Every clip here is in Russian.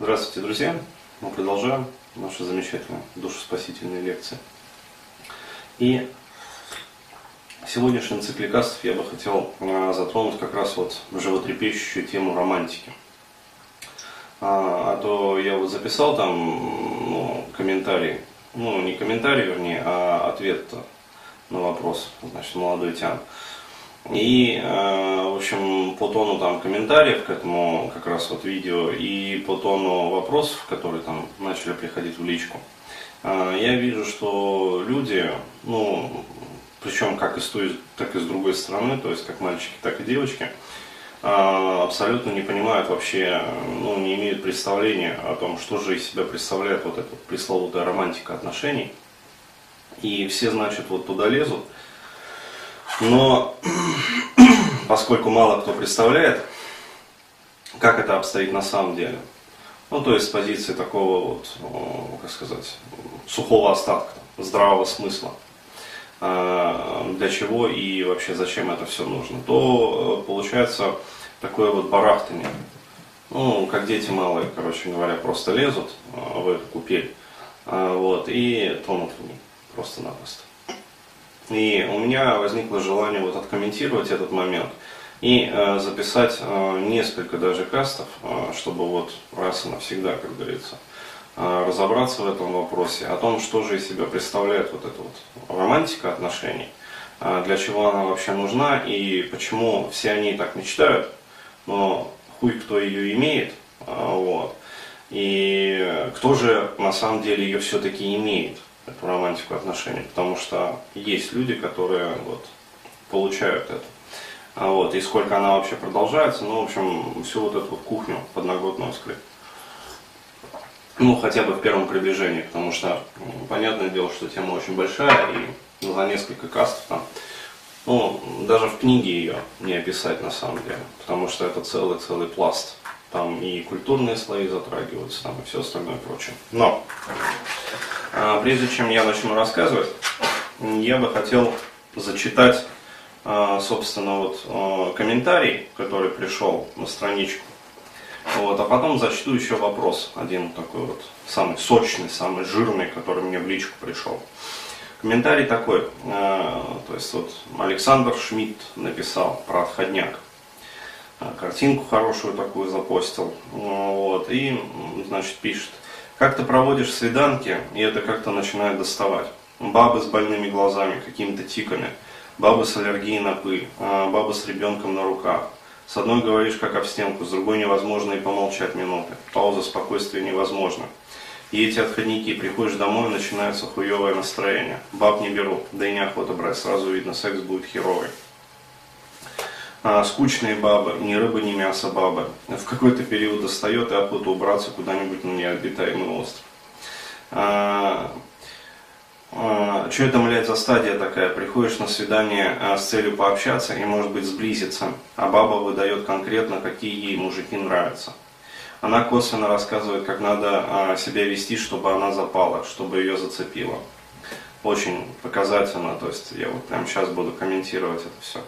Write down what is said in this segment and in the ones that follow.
Здравствуйте, друзья! Мы продолжаем наши замечательные душеспасительные лекции. И сегодняшний цикликастов я бы хотел а, затронуть как раз вот животрепещущую тему романтики. А, а то я вот записал там ну, комментарий, ну не комментарий, вернее, а ответ на вопрос, значит, молодой Тян. И, э, в общем, по тону там комментариев к этому как раз вот видео и по тону вопросов, которые там начали приходить в личку, э, я вижу, что люди, ну, причем как и с той, так и с другой стороны, то есть как мальчики, так и девочки, э, абсолютно не понимают вообще, ну, не имеют представления о том, что же из себя представляет вот эта пресловутая романтика отношений. И все, значит, вот туда лезут, но поскольку мало кто представляет, как это обстоит на самом деле, ну то есть с позиции такого вот, как сказать, сухого остатка, здравого смысла, а, для чего и вообще зачем это все нужно, то э, получается такое вот барахтание. Ну, как дети малые, короче говоря, просто лезут э, в эту купель, а, вот, и тонут в ней просто-напросто. И у меня возникло желание вот откомментировать этот момент и э, записать э, несколько даже кастов, э, чтобы вот раз и навсегда, как говорится, э, разобраться в этом вопросе, о том, что же из себя представляет вот эта вот романтика отношений, э, для чего она вообще нужна и почему все они так мечтают, но хуй кто ее имеет, э, вот, и кто же на самом деле ее все-таки имеет эту романтику отношений, потому что есть люди, которые вот, получают это. А вот, и сколько она вообще продолжается, ну, в общем, всю вот эту вот кухню подноготную скрыть. Ну, хотя бы в первом приближении, потому что, ну, понятное дело, что тема очень большая, и за несколько кастов там, ну, даже в книге ее не описать на самом деле, потому что это целый-целый пласт. Там и культурные слои затрагиваются, там и все остальное прочее. Но а, прежде чем я начну рассказывать, я бы хотел зачитать, а, собственно, вот а, комментарий, который пришел на страничку. Вот, а потом зачту еще вопрос, один такой вот, самый сочный, самый жирный, который мне в личку пришел. Комментарий такой, то есть вот Александр Шмидт написал про отходняк. Картинку хорошую такую запостил. Вот, и, значит, пишет. Как ты проводишь свиданки, и это как-то начинает доставать. Бабы с больными глазами, какими-то тиками, бабы с аллергией на пыль, а, бабы с ребенком на руках. С одной говоришь как об стенку, с другой невозможно и помолчать минуты. Пауза спокойствия невозможно. И эти отходники, приходишь домой, начинается хуевое настроение. Баб не беру, да и неохота брать, сразу видно, секс будет херовый а, скучные бабы, ни рыба, ни мясо бабы. В какой-то период достает и охота убраться куда-нибудь на необитаемый остров. А, а, что это, блядь, за стадия такая? Приходишь на свидание а, с целью пообщаться и, может быть, сблизиться, а баба выдает конкретно, какие ей мужики нравятся. Она косвенно рассказывает, как надо а, себя вести, чтобы она запала, чтобы ее зацепило. Очень показательно, то есть я вот прямо сейчас буду комментировать это все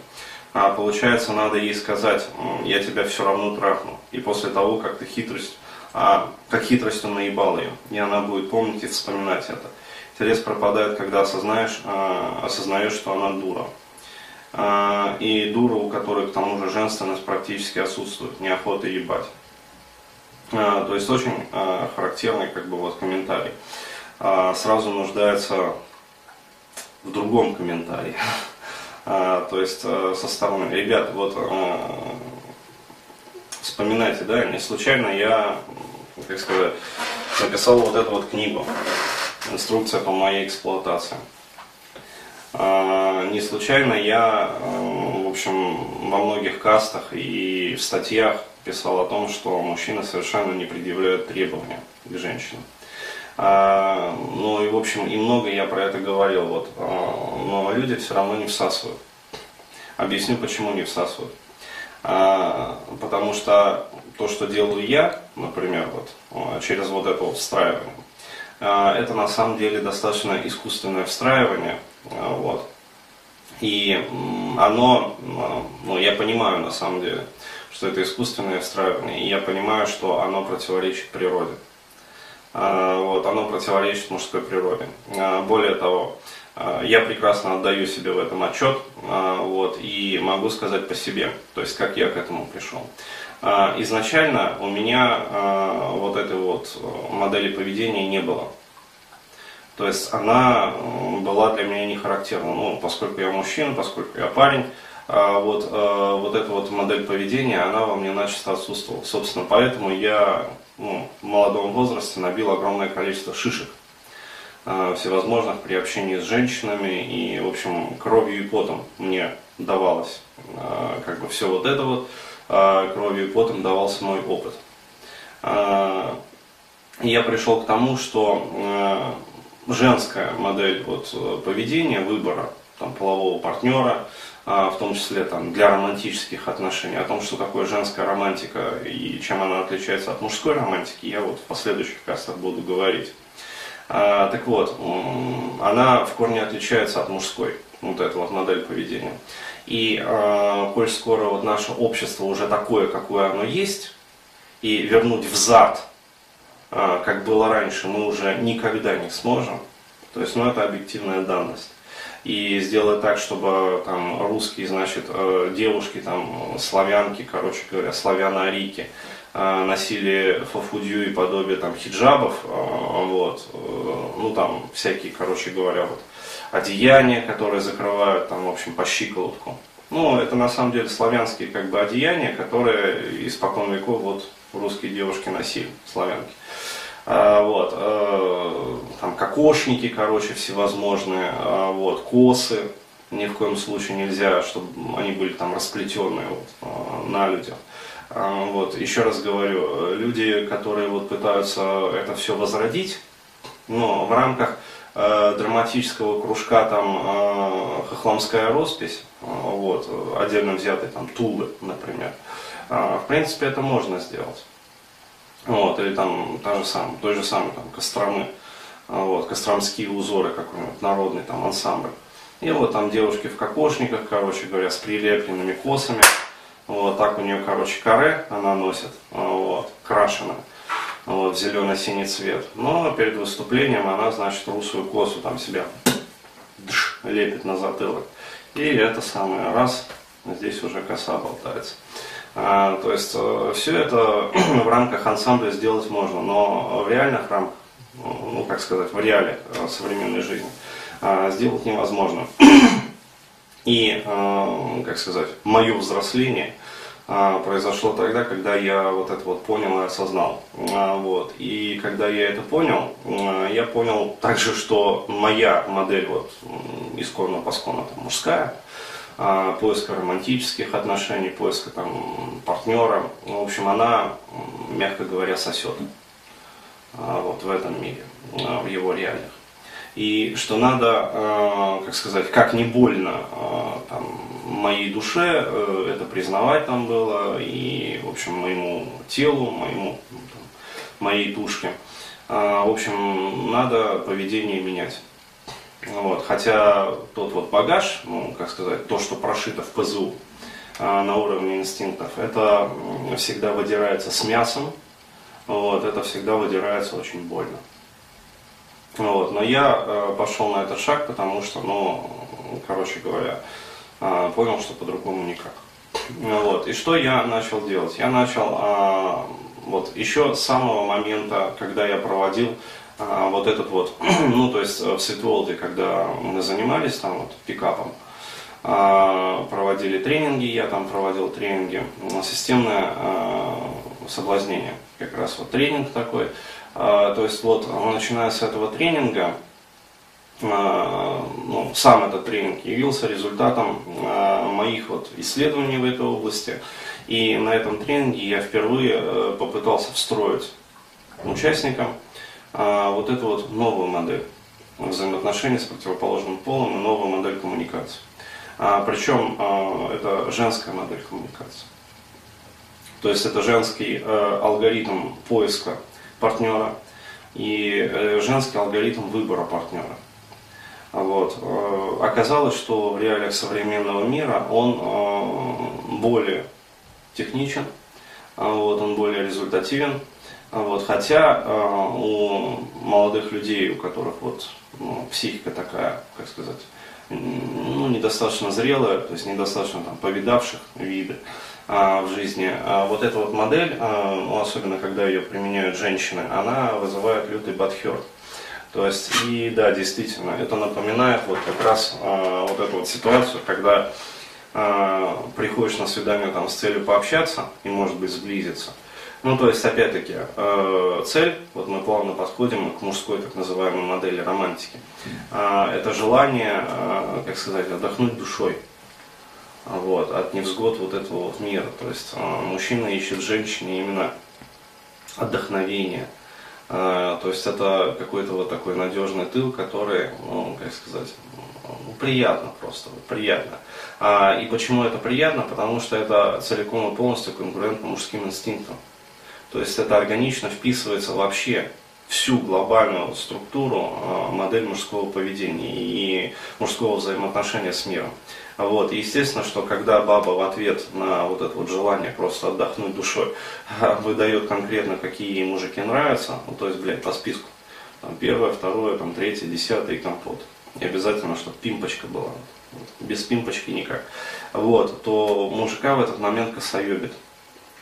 а получается надо ей сказать, я тебя все равно трахну. И после того, как ты хитрость, а, как хитростью наебал ее, и она будет помнить и вспоминать это. Интерес пропадает, когда осознаешь, а, осознаешь, что она дура. А, и дура, у которой к тому же женственность практически отсутствует, неохота ебать. А, то есть очень а, характерный как бы вот комментарий. А, сразу нуждается в другом комментарии. А, то есть э, со стороны, ребят, вот э, вспоминайте, да, не случайно я, как сказать, написал вот эту вот книгу, инструкция по моей эксплуатации. А, не случайно я, э, в общем, во многих кастах и в статьях писал о том, что мужчины совершенно не предъявляют требования к женщинам. А, ну и в общем и много я про это говорил, вот, а, но люди все равно не всасывают. Объясню, почему не всасывают. А, потому что то, что делаю я, например, вот, через вот это вот встраивание, это на самом деле достаточно искусственное встраивание. Вот. И оно, ну, я понимаю на самом деле, что это искусственное встраивание, и я понимаю, что оно противоречит природе. А, вот, оно противоречит мужской природе. А, более того, а, я прекрасно отдаю себе в этом отчет вот, и могу сказать по себе, то есть как я к этому пришел. Изначально у меня вот этой вот модели поведения не было. То есть она была для меня не характерна. Ну, поскольку я мужчина, поскольку я парень, вот, вот эта вот модель поведения, она во мне начисто отсутствовала. Собственно, поэтому я ну, в молодом возрасте набил огромное количество шишек э, всевозможных при общении с женщинами и, в общем, кровью и потом мне давалось э, как бы все вот это вот, э, кровью и потом давался мой опыт. Я пришел к тому, что женская модель вот, поведения, выбора там, полового партнера, в том числе там, для романтических отношений, о том, что такое женская романтика и чем она отличается от мужской романтики, я вот в последующих кастах буду говорить. А, так вот, она в корне отличается от мужской, вот эта вот модель поведения. И э, коль скоро вот наше общество уже такое, какое оно есть, и вернуть взад, как было раньше, мы уже никогда не сможем, то есть, ну, это объективная данность и сделать так, чтобы там русские, значит, э, девушки, там, славянки, короче говоря, славяно-арийки, э, носили фафудью и подобие там хиджабов, э, вот, ну там всякие, короче говоря, вот одеяния, которые закрывают там, в общем, по щиколотку. Ну, это на самом деле славянские как бы одеяния, которые испокон веков вот русские девушки носили, славянки. А, вот, э, там кокошники, короче, всевозможные, а, вот, косы, ни в коем случае нельзя, чтобы они были там расплетенные вот, а, на людях. Вот, еще раз говорю, люди, которые вот пытаются это все возродить, но в рамках э, драматического кружка там э, хохламская роспись, вот, отдельно взятый там Тулы, например, в принципе это можно сделать. Вот, или там та же самая, той же самой там, Костромы, а, вот, костромские узоры какой-нибудь, народный там ансамбль. И вот там девушки в кокошниках, короче говоря, с прилепленными косами. Вот так у нее, короче, каре она носит, а, вот, крашеная, вот, в зелено-синий цвет. Но перед выступлением она, значит, русую косу там себя дш, лепит на затылок. И это самое раз, здесь уже коса болтается. А, то есть э, все это в рамках ансамбля сделать можно, но в реальных рамках, ну как сказать, в реале э, современной жизни а, сделать невозможно. И, э, как сказать, мое взросление а, произошло тогда, когда я вот это вот понял и осознал. Вот. И когда я это понял, я понял также, что моя модель вот исконно посконно там мужская, а, поиска романтических отношений, поиска там партнера. В общем, она, мягко говоря, сосет а, вот в этом мире, а, в его реалиях. И что надо, как сказать, как не больно там, моей душе э, это признавать там было, и, в общем, моему телу, моему, там, моей душке. В общем, надо поведение менять. Вот. Хотя тот вот багаж, ну, как сказать, то, что прошито в ПЗУ а, на уровне инстинктов, это всегда выдирается с мясом, вот, это всегда выдирается очень больно. Вот. Но я э, пошел на этот шаг, потому что, ну, короче говоря, э, понял, что по-другому никак. Вот. И что я начал делать? Я начал э, вот еще с самого момента, когда я проводил а, вот этот вот, ну то есть э, в Светволде, когда мы занимались там вот пикапом, а, проводили тренинги, я там проводил тренинги, системное а, соблазнение, как раз вот тренинг такой, то есть вот начиная с этого тренинга, ну, сам этот тренинг явился результатом моих вот исследований в этой области. И на этом тренинге я впервые э, попытался встроить участникам а, вот эту вот новую модель взаимоотношений с противоположным полом и новую модель коммуникации. А, причем а, это женская модель коммуникации. То есть это женский а, алгоритм поиска партнера и э, женский алгоритм выбора партнера. Вот. Оказалось, что в реалиях современного мира он более техничен, а, вот, он более результативен. Вот, хотя э, у молодых людей, у которых вот, ну, психика такая, как сказать, ну, недостаточно зрелая, то есть недостаточно там, повидавших виды а, в жизни. А вот эта вот модель, а, ну, особенно когда ее применяют женщины, она вызывает лютый бадхерт. То есть, и да, действительно, это напоминает вот как раз а, вот эту вот ситуацию, когда а, приходишь на свидание там с целью пообщаться и, может быть, сблизиться. Ну, то есть, опять-таки, э, цель, вот мы плавно подходим к мужской так называемой модели романтики, э, это желание, э, как сказать, отдохнуть душой вот, от невзгод вот этого вот мира. То есть э, мужчина ищет в женщине именно отдохновение. То есть это какой-то вот такой надежный тыл, который, ну, как сказать, ну, приятно просто, приятно. А, и почему это приятно? Потому что это целиком и полностью конкурентно мужским инстинктам. То есть это органично вписывается вообще всю глобальную структуру э, модель мужского поведения и мужского взаимоотношения с миром. Вот. И естественно, что когда баба в ответ на вот это вот желание просто отдохнуть душой выдает конкретно, какие ей мужики нравятся, ну, то есть, блядь, по списку. Там, первое, второе, там, третье, десятое и компот. И обязательно, чтобы пимпочка была. Без пимпочки никак. Вот, то мужика в этот момент косоебит.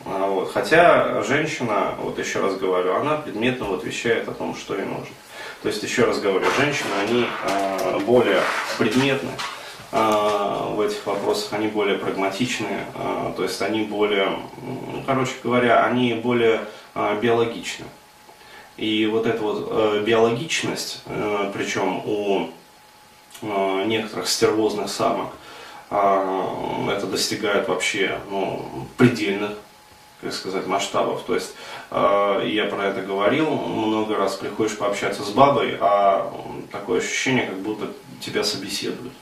А, вот. Хотя женщина, вот еще раз говорю, она предметно вот вещает о том, что ей нужно. То есть, еще раз говорю, женщины, они э, более предметны, а, в этих вопросах, они более прагматичные, а, то есть они более, ну, короче говоря, они более а, биологичны. И вот эта вот э, биологичность, э, причем у некоторых стервозных самок, это достигает вообще ну, предельных, как сказать, масштабов. То есть я про это говорил, много раз приходишь пообщаться с бабой, а такое ощущение, как будто тебя собеседуют.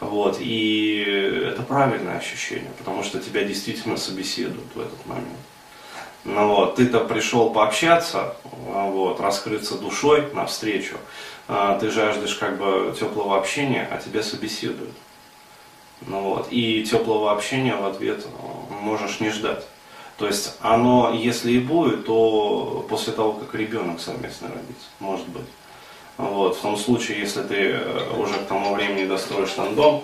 Вот, и это правильное ощущение, потому что тебя действительно собеседуют в этот момент. Ну вот, ты-то пришел пообщаться, а, вот, раскрыться душой навстречу, а, ты жаждешь как бы теплого общения, а тебя собеседуют. Ну вот, и теплого общения в ответ а, можешь не ждать. То есть оно, если и будет, то после того, как ребенок совместно родится, может быть. Вот, в том случае, если ты э, уже к тому времени достроишь там дом,